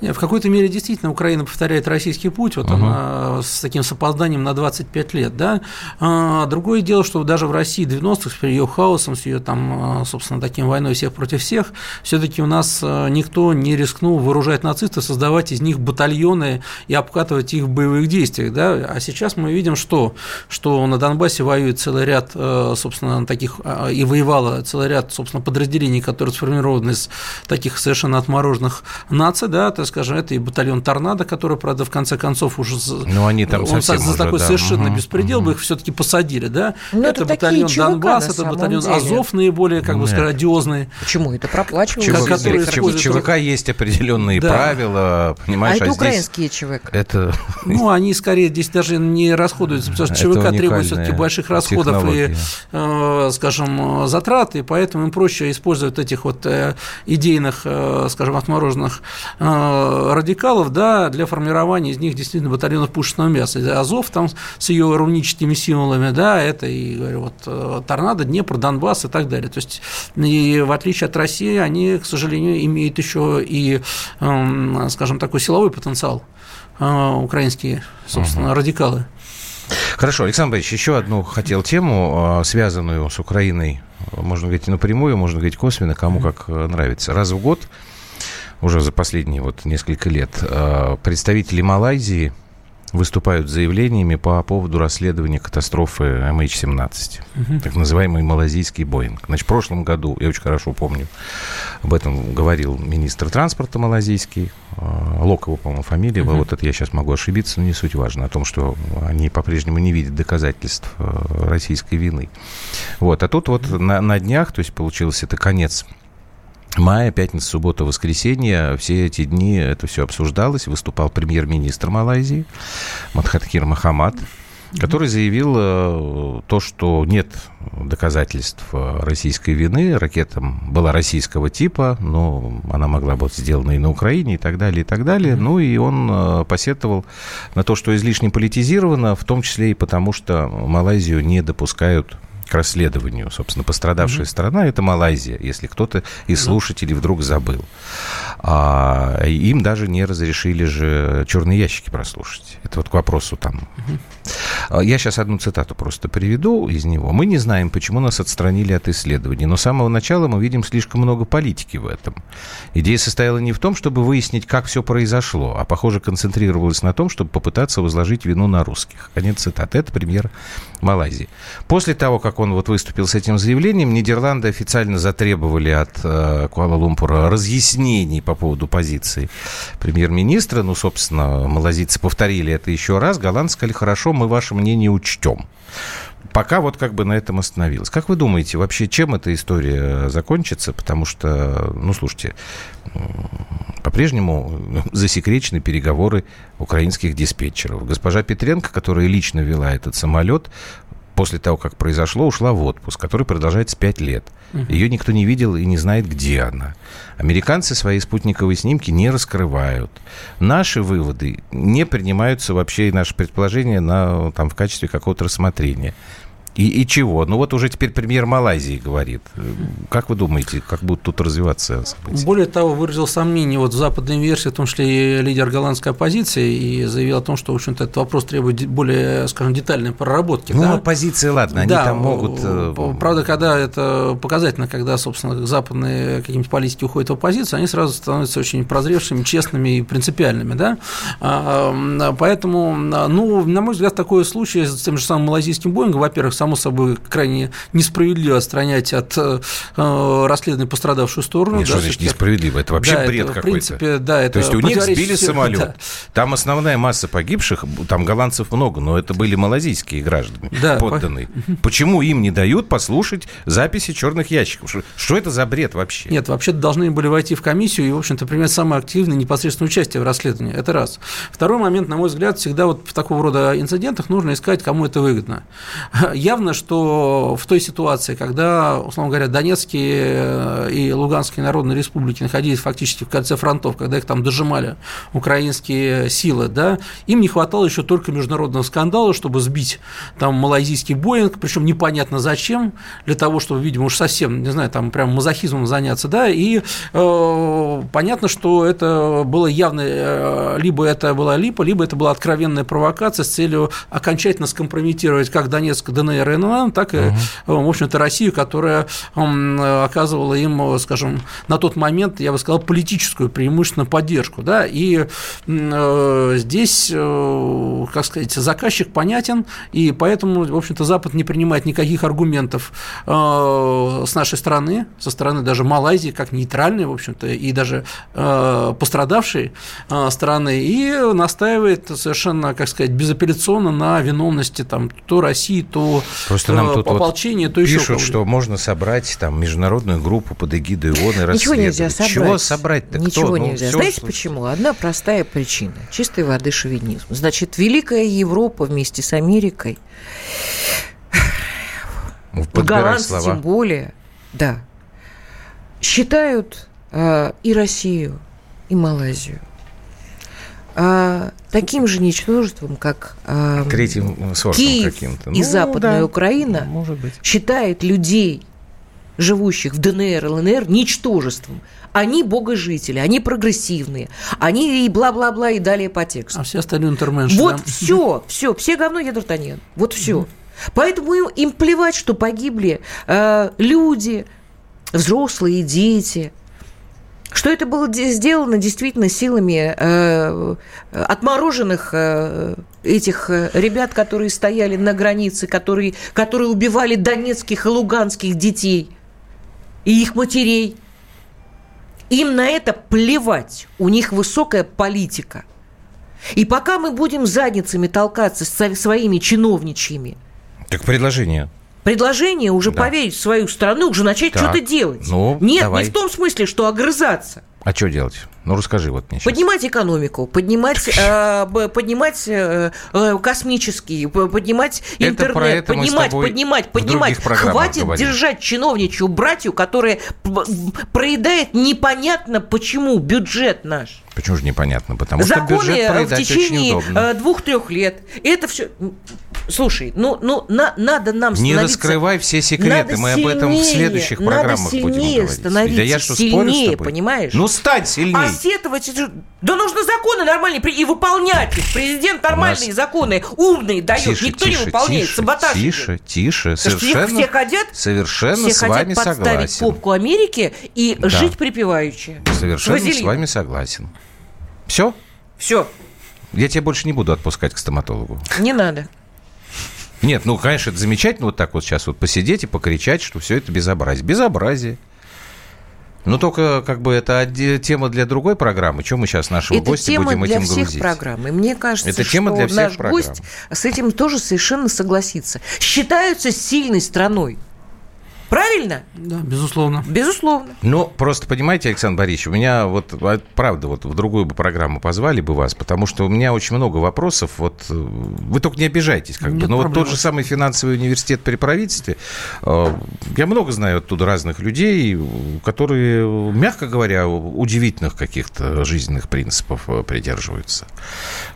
Нет, в какой-то мере действительно Украина повторяет российский путь, вот Мгм. она с таким с опозданием на 25 лет, да. А, другое дело, что даже в России 90-х, с ее хаосом, с ее там, а, собственно, таким войной всех против всех, все-таки у нас а, никто не рискнул вооружать нацистов, создавать из них батальоны и обкатывать их в боевых действиях, да. А сейчас мы видим, что, что на Донбассе воюет целый ряд, э, собственно, таких а, и воевало целый ряд, собственно, подразделений, которые сформированы из таких совершенно отмороженных наций, да, так скажем, это и батальон Торнадо, который, правда, в конце концов уже Ну, они там он совсем за уже, такой да. совершенно Мгм, беспредел бы их все-таки посадили, да. Ну, это это батальон ЧВК Донбасс, это батальон деле. Азов наиболее, как бы Нет. сказать, одиозный. Почему? Это проплачивалось. ЧВК, ЧВК, которые ЧВК, есть определенные Да. правила, А понимаешь, это здесь украинские ЧВК. это Ну, они скорее здесь даже не расходуются, потому что Это ЧВК требует все-таки больших расходов и, технология. э, скажем, затрат, и поэтому им проще использовать этих вот э, идейных, э, скажем, отмороженных э, радикалов, да, для формирования из них действительно батальонов пушечного мяса. Азов там с ее руническими символами, да, это и, говорю, вот э, Торнадо, Днепр, Донбасс и так далее. То есть, и в отличие от России, они, к сожалению, имеют еще и, эм, скажем, такой силовой потенциал э, украинские, собственно, радикалы. Хорошо, Александр Борисович, еще одну хотел тему, э, связанную с Украиной. Можно говорить напрямую, можно говорить косвенно, кому как э, нравится. Раз в год, уже за последние вот несколько лет, э, представители Малайзии выступают с заявлениями по поводу расследования катастрофы MH17, Мгм. так называемый малазийский Боинг. Значит, в прошлом году, я очень хорошо помню, об этом говорил министр транспорта малазийский, э, Локова, по-моему, фамилия. Мгм. вот это я сейчас могу ошибиться, но не суть важно, о том, что они по-прежнему не видят доказательств э, российской вины. Вот, а тут вот на, на днях, то есть получилось это конец мая, пятница, суббота, воскресенье, все эти дни это все обсуждалось. Выступал премьер-министр Малайзии Мадхаткир Махамад, который заявил э, то, что нет доказательств э, российской вины. Ракета была российского типа, но она могла быть сделана и на Украине, и так далее, и так далее. Ну и он э, посетовал на то, что излишне политизировано, в том числе и потому, что Малайзию не допускают к расследованию. Собственно, пострадавшая сторона – это Малайзия, если кто-то из слушателей вдруг забыл. А, им даже не разрешили же черные ящики прослушать. Это вот к вопросу там А, я сейчас одну цитату просто приведу из него. «Мы не знаем, почему нас отстранили от исследований, но с самого начала мы видим слишком много политики в этом. Идея состояла не в том, чтобы выяснить, как все произошло, а, похоже, концентрировалась на том, чтобы попытаться возложить вину на русских». Конец цитаты. Это премьер Малайзии. После того, как он вот выступил с этим заявлением, Нидерланды официально затребовали от э, Куала-Лумпура разъяснений по поводу позиции премьер-министра. Ну, собственно, малазийцы повторили это еще раз. Голландцы сказали, хорошо, мы ваше мнение учтем. Пока вот как бы на этом остановилось. Как вы думаете, вообще чем эта история закончится? Потому что, ну, слушайте, по-прежнему засекречены переговоры украинских диспетчеров. Госпожа Петренко, которая лично вела этот самолет, после того, как произошло, ушла в отпуск, который продолжается 5 лет. Ее никто не видел и не знает, где она. Американцы свои спутниковые снимки не раскрывают. Наши выводы не принимаются вообще, и наши предположения на, там, в качестве какого-то рассмотрения. И, и чего? Ну вот уже теперь премьер Малайзии говорит. Как вы думаете, как будут тут развиваться события? Более того, выразил сомнение вот в западной версии, в том числе и лидер голландской оппозиции, и заявил о том, что, в общем-то, этот вопрос требует более, скажем, детальной проработки. Ну, да? оппозиции, ладно, они да, там могут... э, Правда, когда это показательно, когда, собственно, западные какие-нибудь политики уходят в оппозицию, они сразу становятся очень прозревшими, честными и принципиальными, да? А, Поэтому, ну, на мой взгляд, такой случай с тем же самым малазийским Боингом, во-первых, само собой, крайне несправедливо отстранять от э, расследования пострадавшую сторону. Нет, да, что значит несправедливо? Это вообще Да, бред это, в какой-то. принципе, да, это То есть у них сбили самолет. да. Там основная масса погибших, там голландцев много, но это были малазийские граждане, Да, подданные. Почему им не дают послушать записи черных ящиков? Что, что это за бред вообще? Нет, вообще-то должны были войти в комиссию и, в общем-то, принять самое активное непосредственное участие в расследовании. Это раз. Второй момент, на мой взгляд, всегда вот в такого рода инцидентах нужно искать, кому это выгодно. Явно, что в той ситуации, когда, условно говоря, Донецкие и Луганские народные республики находились фактически в кольце фронтов, когда их там дожимали украинские силы, да, им не хватало еще только международного скандала, чтобы сбить там малайзийский Боинг, причем непонятно зачем, для того, чтобы, видимо, уж совсем, не знаю, там прям мазохизмом заняться, да, и э, понятно, что это было явно, э, либо это была липа, либо это была откровенная провокация с целью окончательно скомпрометировать как Донецк, ДНР и НЛН, так и, э, в общем-то, Россию, которая оказывала им, э, скажем, на тот момент, я бы сказал, политическую преимущественную поддержку, да, и э, здесь, как сказать, заказчик понятен, и поэтому, в общем-то, Запад не принимает никаких аргументов с нашей стороны, со стороны даже Малайзии, как нейтральной, в общем-то, и даже пострадавшей стороны, и настаивает совершенно, как сказать, безапелляционно на виновности там то России, то Просто нам тут вот ополчения, то еще пишут, что можно собрать там международную группу под эгидой ООН и Ничего нельзя собрать. Чего собрать-то? Ничего Кто? Ну, нельзя. всё Знаете слушай. почему? Одна простая причина. Чистой воды шовинизм. Значит, Великая Европа вместе с Америкой, голландцы слова. тем более, да, считают э, и Россию, и Малайзию э, таким же ничтожеством, как э, Третьим сортом Киев каким-то. и Ну, Западная да, Украина может быть. считает людей, живущих в ДНР, ЛНР, ничтожеством. Они богожители, они прогрессивные, они и бла-бла-бла, и далее по тексту. А все остальные интерменши. Вот да. все, все, все говно, я Д'Артаньян. Вот все. Поэтому им, им плевать, что погибли э, люди, взрослые, дети. Что это было де- сделано действительно силами э, отмороженных э, этих э, ребят, которые стояли на границе, которые, которые убивали донецких и луганских детей и их матерей. Им на это плевать. У них высокая политика. И пока мы будем задницами толкаться со своими чиновничьими, Так предложение. Предложение уже Да. поверить в свою страну, уже начать Так, что-то делать. ну, Нет, давай. не в том смысле, что огрызаться. А что делать? Ну, расскажи вот мне сейчас. Поднимать экономику, поднимать, э, поднимать э, э, космический, п- поднимать Это интернет, про это мы с поднимать, поднимать, поднимать. Хватит говорили. держать чиновничью братью, которая проедает непонятно почему бюджет наш. Почему же непонятно? Потому что Законы бюджет э, в течение э, двух-трех лет. Это все. Слушай, ну, ну на- надо нам Не раскрывай все секреты, Надо мы об этом в сильнее, следующих программах будем сильнее говорить. становиться, Да я что, спорю с сильнее, тобой? понимаешь? Ну, стань сильней. А сетовать... Да нужно законы нормальные и выполнять их. Президент нормальные нас- законы, умные дает. Тише, Никто не тише, выполняет. тише, Саботаж. Тише, тише, совершенно, все хотят, совершенно все с хотят вами подставить согласен. попку Америке и Да. жить припеваючи. Совершенно с Вазелин. вами согласен. Все? Все, Я тебя больше не буду отпускать к стоматологу. не надо. Нет, ну, конечно, это замечательно вот так вот сейчас вот посидеть и покричать, что все это безобразие. Безобразие. Но только как бы это тема для другой программы. Чем мы сейчас нашего Это гостя тема будем для этим всех грузить? программ. И мне кажется, Это тема что для всех наш программ. гость с этим тоже совершенно согласится. Считаются сильной страной. Правильно? Да, безусловно. Безусловно. Ну, просто понимаете, Александр Борисович, у меня вот, а, правда, вот в другую бы программу позвали бы вас, потому что у меня очень много вопросов. Вот э, вы только не обижайтесь, как бы. Нет Но вот проблем. тот же самый финансовый университет при правительстве, э, я много знаю оттуда разных людей, которые, мягко говоря, удивительных каких-то жизненных принципов э, придерживаются.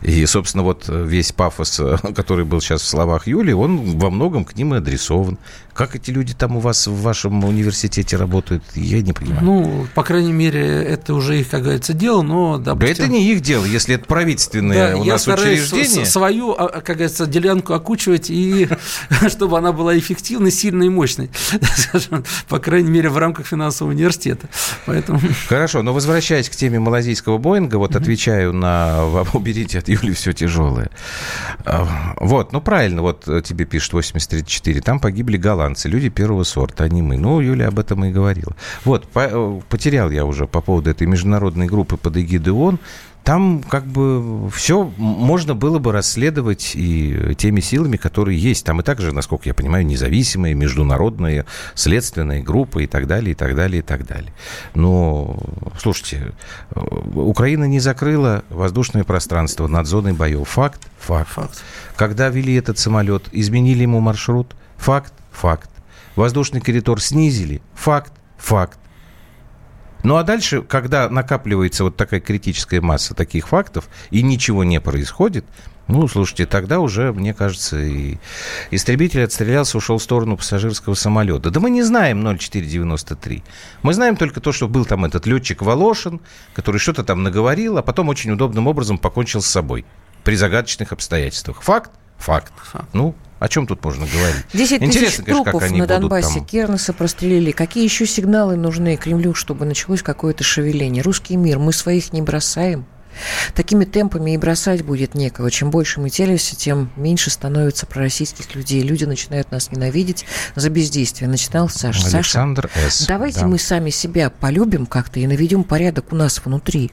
И, собственно, вот весь пафос, который был сейчас в словах Юли, он во многом к ним и адресован. Как эти люди там у вас в вашем университете работают, я не понимаю. Ну, по крайней мере, это уже их, как говорится, дело, но, Да допустим... это не их дело, если это правительственное Да, у нас учреждение. свою, а, как говорится, делянку окучивать, и чтобы она была эффективной, сильной и мощной, по крайней мере, в рамках финансового университета. Поэтому... Хорошо, но возвращаясь к теме малазийского Боинга, вот отвечаю на уберите от Юли все тяжелое. А, Вот, ну правильно, вот тебе пишет 8034, там погибли голландцы, люди первого сорта, а не мы. Ну, Юля об этом и говорила. Вот, по- э, потерял я уже по поводу этой международной группы под эгидой ООН. Там как бы все можно было бы расследовать и теми силами, которые есть. Там и также, насколько я понимаю, независимые, международные следственные группы и так далее, и так далее, и так далее. Но, слушайте, э, Украина не закрыла воздушное пространство над зоной боев. Факт? Факт. Факт. Когда вели этот самолет, изменили ему маршрут? Факт? Факт. Воздушный коридор снизили? Факт? Факт. Ну а дальше, когда накапливается вот такая критическая масса таких фактов, и ничего не происходит, ну, слушайте, тогда уже, мне кажется, и истребитель отстрелялся, ушел в сторону пассажирского самолета. Да мы не знаем 0493. Мы знаем только то, что был там этот летчик Волошин, который что-то там наговорил, а потом очень удобным образом покончил с собой при загадочных обстоятельствах. Факт? Факт. Ну, о чем тут можно говорить? 10 тысяч Интересно, конечно, трупов как они на Донбассе там... Кернеса прострелили. Какие еще сигналы нужны Кремлю, чтобы началось какое-то шевеление? Русский мир, мы своих не бросаем. Такими темпами и бросать будет некого. Чем больше мы телимся, тем меньше становится пророссийских людей. Люди начинают нас ненавидеть за бездействие. Начинал Саша. Александр Саша, С. давайте Да. мы сами себя полюбим как-то и наведем порядок у нас внутри.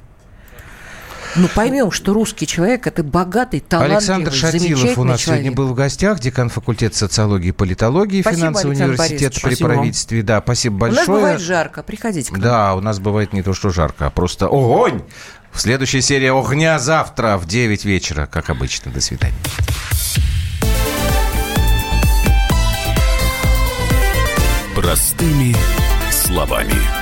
Ну, поймем, что русский человек – это богатый, талантливый, Александр Шатилов у нас человек. сегодня был в гостях, декан факультета социологии и политологии Спасибо, финансового Александр университета Борисович. при Спасибо вам. правительстве. Да, спасибо У большое. нас бывает жарко. Приходите к нам. Да, у нас бывает не то, что жарко, а просто огонь. Следующая серия «Огня» завтра в 9 вечера, как обычно. До свидания. Простыми словами.